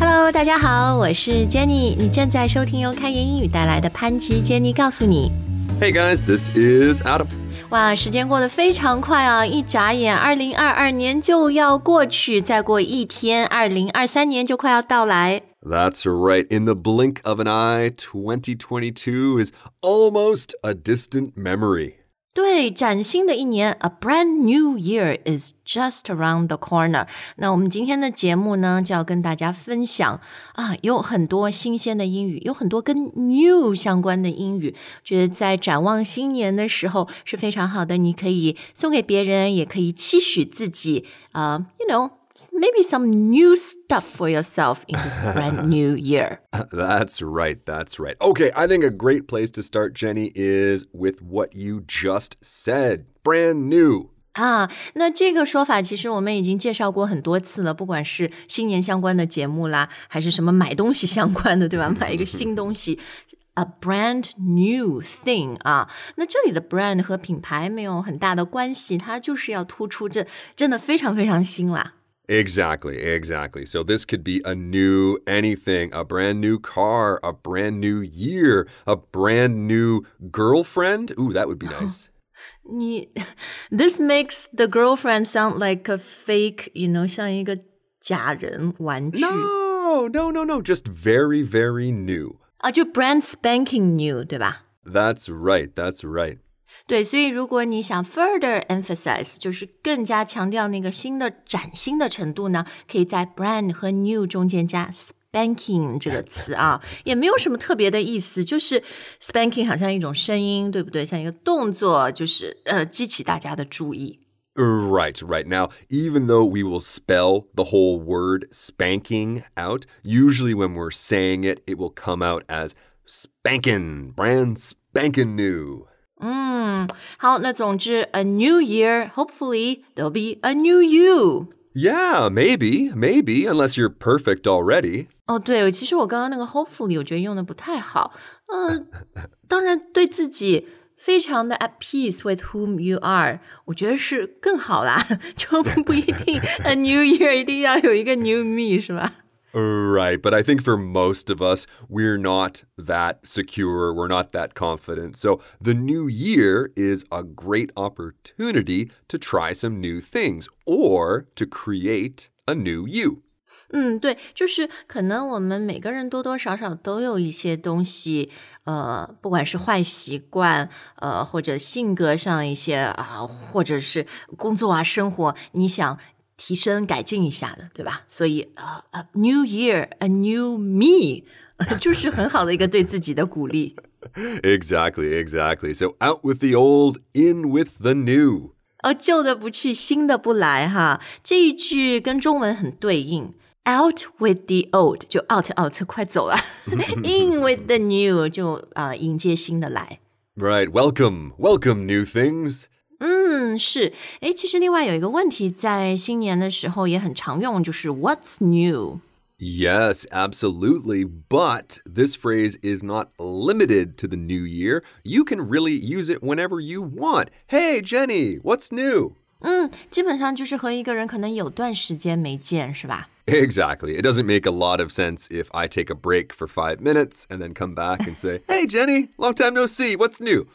Hello，大家好，我是 Jenny，你正在收听由开言英语带来的潘吉 Jenny 告诉你。 Hey guys, this is Adam. 哇，时间过得非常快啊！一眨眼，二零二二年就要过去，再过一天，二零二三年就快要到来。 That's right. In the blink of an eye, 2022 is almost a distant memory. 对，崭新的一年，A brand new year is just around the corner。那我们今天的节目呢，就要跟大家分享啊，有很多新鲜的英语，有很多跟 new 相关的英语。觉得在展望新年的时候是非常好的，你可以送给别人，也可以期许自己啊、y o u know。Maybe some new stuff for yourself in this brand new year. That's right. That's right. Okay, I think a great place to start, Jenny, is with what you just said. Brand new. 啊，那这个说法其实我们已经介绍过很多次了，不管是新年相关的节目啦，还是什么买东西相关的，对吧？买一个新东西。A brand new thing 啊，那这里的 brand 和品牌没有很大的关系，它就是要突出这真的非常非常新啦。 Exactly, exactly. So this could be a new anything, a brand new car, a brand new year, a brand new girlfriend. Ooh, that would be nice. 你 This makes the girlfriend sound like a fake, you know，像一个假人玩具 no, no, no, no. Just very, very new. 啊，就 brand spanking new，对吧？ That's right. That's right. 对，所以如果你想 further emphasize，就是更加强调那个新的崭新的程度呢，可以在 brand 和 new 中间加 spanking 这个词啊，也没有什么特别的意思，就是 spanking 好像一种声音，对不对？像一个动作，就是呃激起大家的注意。 Right, right. Now, even though we will spell the whole word spanking out, usually when we're saying it, it will come out as spankin', brand spankin' new. 嗯，好，那总之，a new year，hopefully there'll be a new you。 Yeah, maybe, maybe, unless you're perfect already. 哦，对，其实我刚刚那个 hopefully 我觉得用的不太好。嗯、当然对自己非常的 at peace with whom you are，我觉得是更好啦，就不一定 a new year 一定要有一个 new me 是吧？ Right, but I think for most of us, we're not that secure, we're not that confident. So the new year is a great opportunity to try some new things or to create a new you. 嗯，对，就是可能我们每个人多多少少都有一些东西，呃，不管是坏习惯，呃，或者性格上一些啊、或者是工作啊、生活，你想 提升、改进一下的，对吧？所以呃，a new year, a new me，就是很好的一个对自己的鼓励。 Exactly, exactly. So out with the old, in with the new. 而旧的不去，新的不来，哈，这一句跟中文很对应。Out with the old 就 out out 快走了，in with the new 就啊、呃迎接新的来。 Right, welcome, welcome, new things. 嗯，是，诶，其实另外有一个问题，在新年的时候也很常用，就是 What's new？ Yes, absolutely. But this phrase is not limited to the new year. You can really use it whenever you want. Hey, Jenny, what's new? 嗯，基本上就是和一个人可能有段时间没见，是吧？ Exactly. It doesn't make a lot of sense if I take a break for five minutes and then come back and say, Hey, Jenny, long time no see. What's new?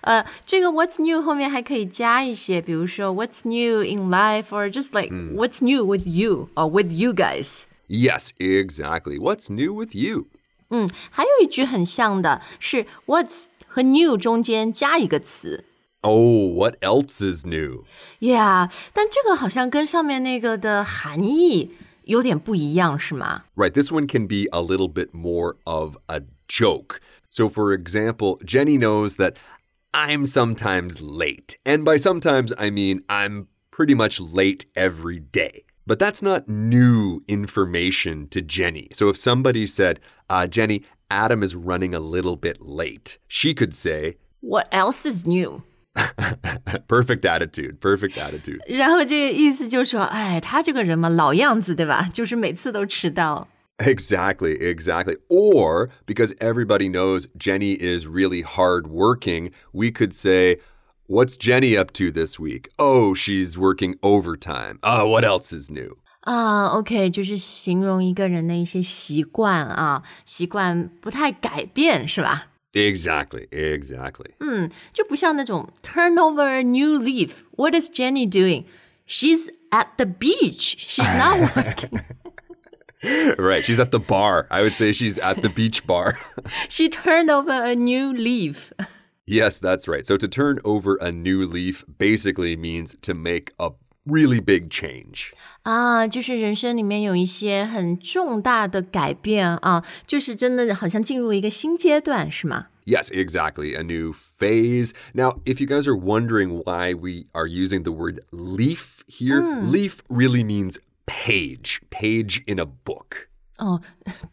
呃，这个 What's new 后面还可以加一些，比如说 What's new in life or just like、What's new with you or with you guys。 Yes, exactly. What's new with you? 嗯，还有一句很像的是 What's 和 new 中间加一个词。 Oh, what else is new? Yeah，但这个好像跟上面那个的含义有点不一样，是吗？ Right, this one can be a little bit more of a joke. So, for example, Jenny knows that I'm sometimes late. And by sometimes, I mean I'm pretty much late every day. But that's not new information to Jenny. So, if somebody said, uh, Jenny, Adam is running a little bit late, she could say, What else is new？ perfect attitude, perfect attitude. 然后这个意思就说，哎，他这个人嘛，老样子，对吧？就是每次都迟到。 Exactly, exactly. Or because everybody knows Jenny is really hardworking, we could say, What's Jenny up to this week? Oh, she's working overtime. Oh, what else is new? 啊，OK，就是形容一个人的一些习惯啊，习惯不太改变，是吧？ Exactly, exactly. 嗯，就不像那种 turn over a new leaf. What is Jenny doing? She's at the beach. She's not working. Right, she's at the bar. I would say she's at the beach bar. she turned over a new leaf. yes, that's right. So to turn over a new leaf basically means to make a really big change. 啊，就是人生里面有一些很重大的改变啊，就是真的好像进入一个新阶段，是吗？ Yes, exactly. A new phase. Now, if you guys are wondering why we are using the word leaf here, leaf really means page, page in a book. 哦，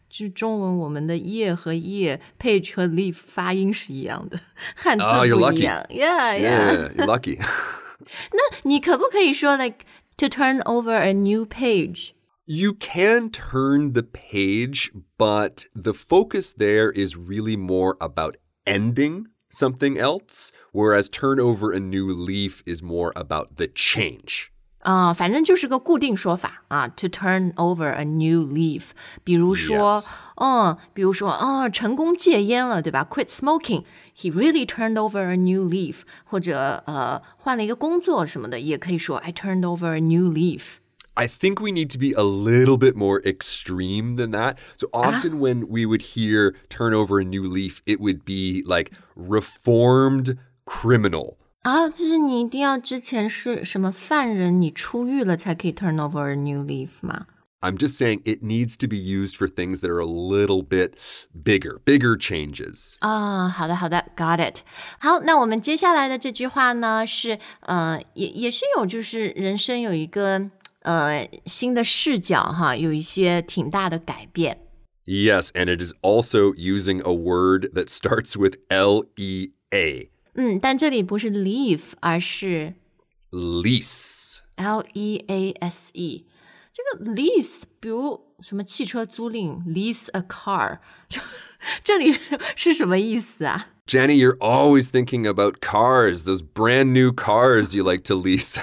就中文我们的叶和叶，page 和 leaf 发音是一样的，汉字 Oh, you're 不 lucky. 一样。Yeah, yeah. Yeah, you're lucky. 你可不可以说 like to turn over a new page？ You can turn the page, but the focus there is really more about ending something else, whereas turn over a new leaf is more about the change. 啊、反正就是个固定说法啊，to turn over a new leaf。比如说 Yes. 嗯，比如说，哦，成功戒烟了，对吧？Quit smoking. He really turned over a new leaf。或者呃，换了一个工作什么的，也可以说 I turned over a new leaf。 I think we need to be a little bit more extreme than that. So often when we would hear turn over a new leaf, it would be like reformed criminal. 啊，就是你一定要之前是什么犯人，你出狱了才可以 turn over a new leaf 吗？ I'm just saying it needs to be used for things that are a little bit bigger, bigger changes. 啊，好的好的，got it。好，那我们接下来的这句话呢，是呃，也也是有，就是人生有一个呃新的视角哈，有一些挺大的改变。 Yes, and it is also using a word that starts with L E A. 嗯，但这里不是 leave，而是 Lease. L E A S E。这个 lease，比如什么汽车租赁，lease a car，这这里是是什么意思啊？ Jenny, you're always thinking about cars, those brand new cars you like to lease.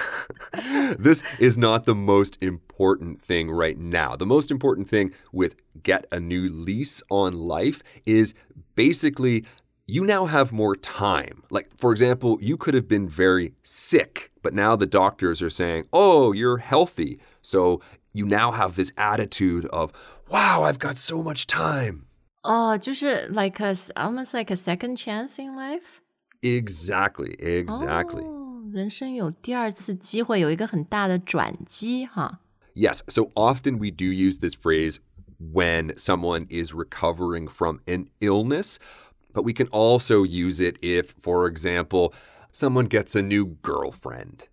this is not the most important thing right now. The most important thing with get a new lease on life is basically you now have more time. Like, for example, you could have been very sick, but now the doctors are saying, oh, you're healthy. So you now have this attitude of, wow, I've got so much time. 哦，就是 like a almost like a second chance in life。 Exactly, exactly. 哦，人生有第二次机会，有一个很大的转机哈。 Yes, so often we do use this phrase when someone is recovering from an illness, but we can also use it if, for example, someone gets a new girlfriend.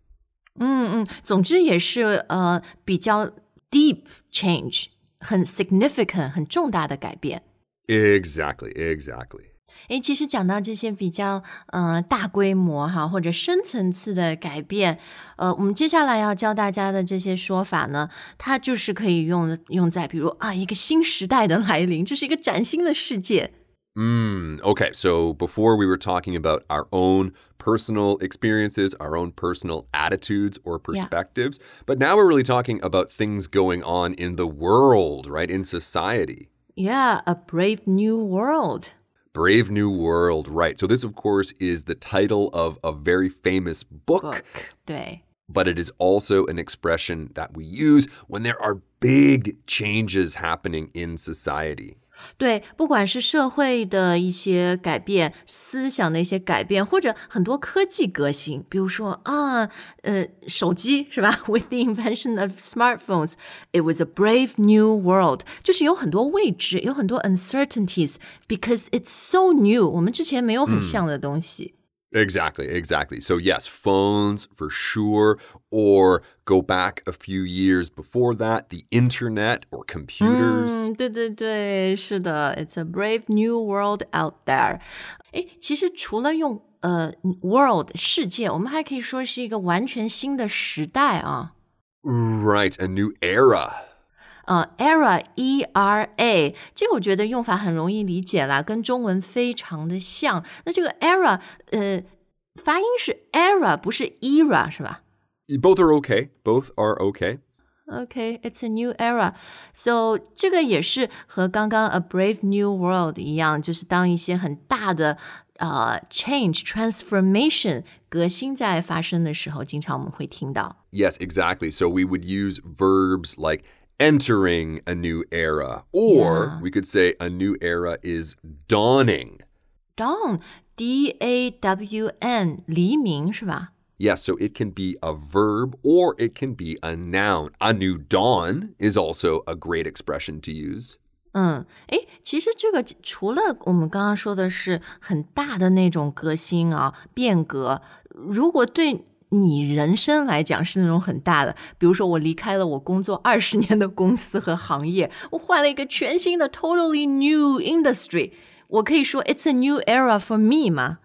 嗯嗯，总之也是呃比较 deep change，很 significant，很重大的改变。 Exactly, exactly. 诶，其实讲到这些比较呃大规模哈或者深层次的改变，呃，我们接下来要教大家的这些说法呢，它就是可以用用在比如啊一个新时代的来临，这是一个崭新的世界。 Mm, okay, so before we were talking about our own personal experiences, our own personal attitudes or perspectives, but now we're really talking about things going on in the world, right? In society. Yeah, a brave new world. Brave New World, right. So, this, of course, is the title of a very famous book, Book，对。but it is also an expression that we use when there are big changes happening in society. 对，不管是社会的一些改变、思想的一些改变，或者很多科技革新，比如说啊，呃，手机是吧？With the invention of smartphones, it was a brave new world。就是有很多未知，有很多 uncertainties because it's so new。我们之前没有很像的东西。Exactly, exactly. So, yes, phones for sure, or go back a few years before that, the internet or computers. 嗯，对对对，是的，It's a brave new world out there。诶，其实除了用呃 world 世界，我们还可以说是一个完全新的时代啊。 Right, a new era. 呃，era e r a 这个我觉得用法很容易理解啦，跟中文非常的像。那这个 era 呃发音是 era 不是 era 是吧？ Both are okay. Both are okay. Okay, it's a new era. So 这个也是和刚刚 A Brave New World 一样，就是当一些很大的呃 change transformation 革新在发生的时候，经常我们会听到。 Yes, exactly. So we would use verbs like entering a new era, or Yeah. we could say a new era is dawning. Dawn, D A W N，黎明是吧？ Yes, so it can be a verb or it can be a noun. A new dawn is also a great expression to use. 嗯，诶，其实这个除了我们刚刚说的是很大的那种革新啊、变革，如果对 你人生来讲是那种很大的，比如说我离开了我工作二十年的公司和行业，我换了一个全新的 totally new industry，我可以说 it's a new era for me 吗？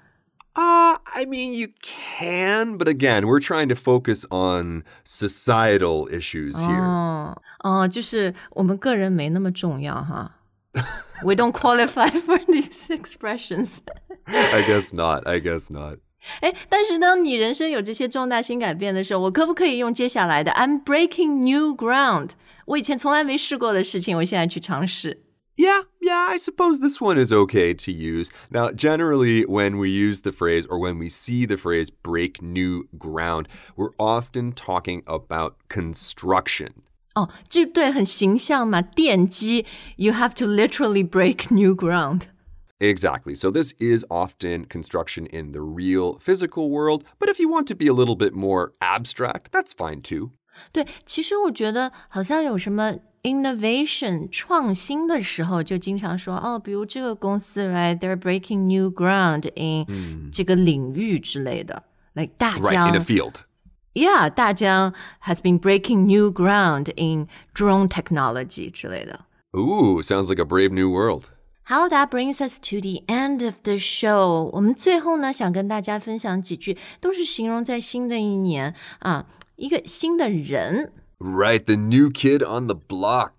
Uh, I mean, you can, but again, we're trying to focus on societal issues here. 哦哦，就是我们个人没那么重要哈。We don't qualify for these expressions. I guess not. I guess not. 哎，但是当你人生有这些重大新改变的时候，我可不可以用接下来的 "I'm breaking new ground"？我以前从来没试过的事情，我现在去尝试。 Yeah, yeah, I suppose this one is okay to use. Now, generally, when we use the phrase or when we see the phrase break new ground, we're often talking about construction. 哦，这对很形象嘛，奠基，You have to literally break new ground。 Exactly. So, this is often construction in the real physical world, but if you want to be a little bit more abstract, that's fine too. 对，其实我觉得好像有什么 innovation 创新的时候，就经常说哦，比如这个公司，right，they're breaking new ground in 这个领域之类的。Like 大 Right, 疆 in a field. Yeah, 大疆 has been breaking new ground in drone technology 之类的。 Ooh, sounds like a brave new world. How that brings us to the end of the show。我们最后呢，想跟大家分享几句，都是形容在新的一年啊，一个新的人。 Right, the new kid on the block.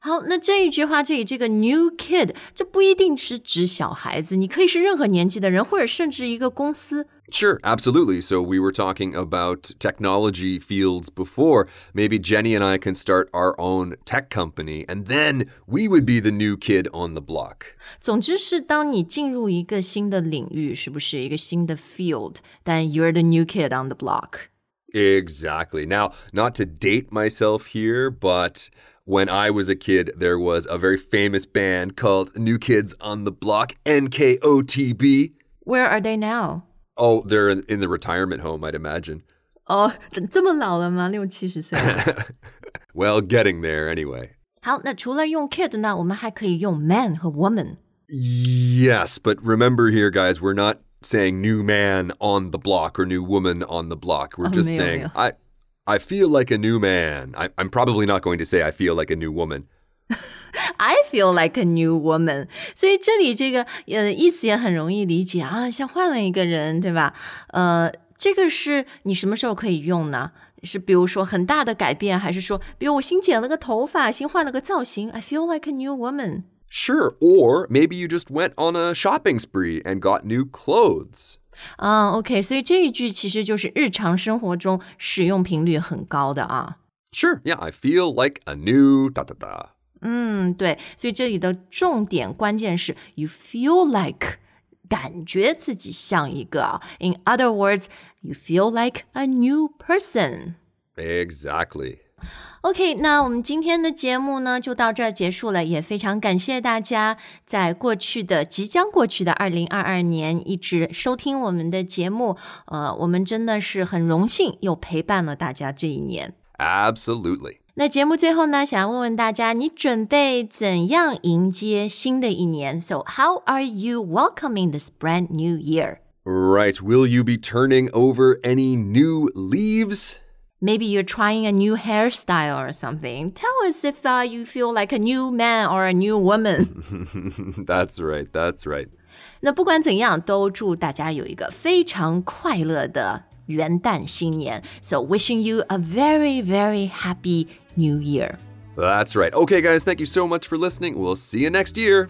好，那这一句话，这里这个 new kid，这不一定是指小孩子，你可以是任何年纪的人，或者甚至一个公司。 Sure, absolutely. So we were talking about technology fields before. Maybe Jenny and I can start our own tech company, and then we would be the new kid on the block. 总之是当你进入一个新的领域，是不是一个新的 field？但 you're the new kid on the block。 Exactly. Now, not to date myself here, but when I was a kid, there was a very famous band called New Kids on the Block, NKOTB. Where are they now？ Oh, they're in, in the retirement home, I'd imagine. 哦，这么老了吗？六七十岁了。 Well, getting there anyway. 好，那除了用 kid 呢，我们还可以用 man 和 woman。 Yes, but remember here, guys, we're not saying new man on the block or new woman on the block. We're Oh, just male, saying male. I, I feel like a new man. I, I'm probably not going to say I feel like a new woman. I feel like a new woman，所以这里这个呃意思也很容易理解啊，像换了一个人，对吧？呃，这个是你什么时候可以用呢？是比如说很大的改变，还是说，比如我新剪了个头发，新换了个造型？I feel like a new woman。 Sure, or maybe you just went on a shopping spree and got new clothes. 啊，OK，所以这一句其实就是日常生活中使用频率很高的啊。 Sure, yeah, I feel like a new da da da. 嗯，对，所以这里的重点关键是 you feel like，感觉自己像一个啊。In other words, you feel like a new person。 Exactly. OK，那我们今天的节目呢就到这儿结束了，也非常感谢大家在过去的即将过去的二零二二年一直收听我们的节目，呃，我们真的是很荣幸又陪伴了大家这一年。 Absolutely. 那节目最后呢，想要问问大家，你准备怎样迎接新的一年？So how are you welcoming this brand new year? Right, will you be turning over any new leaves? Maybe you're trying a new hairstyle or something. Tell us if uh, you feel like a new man or a new woman. that's right, that's right. 那不管怎样，都祝大家有一个非常快乐的 元旦新年。So wishing you a very, very happy new year. That's right. Okay, guys, thank you so much for listening. We'll see you next year.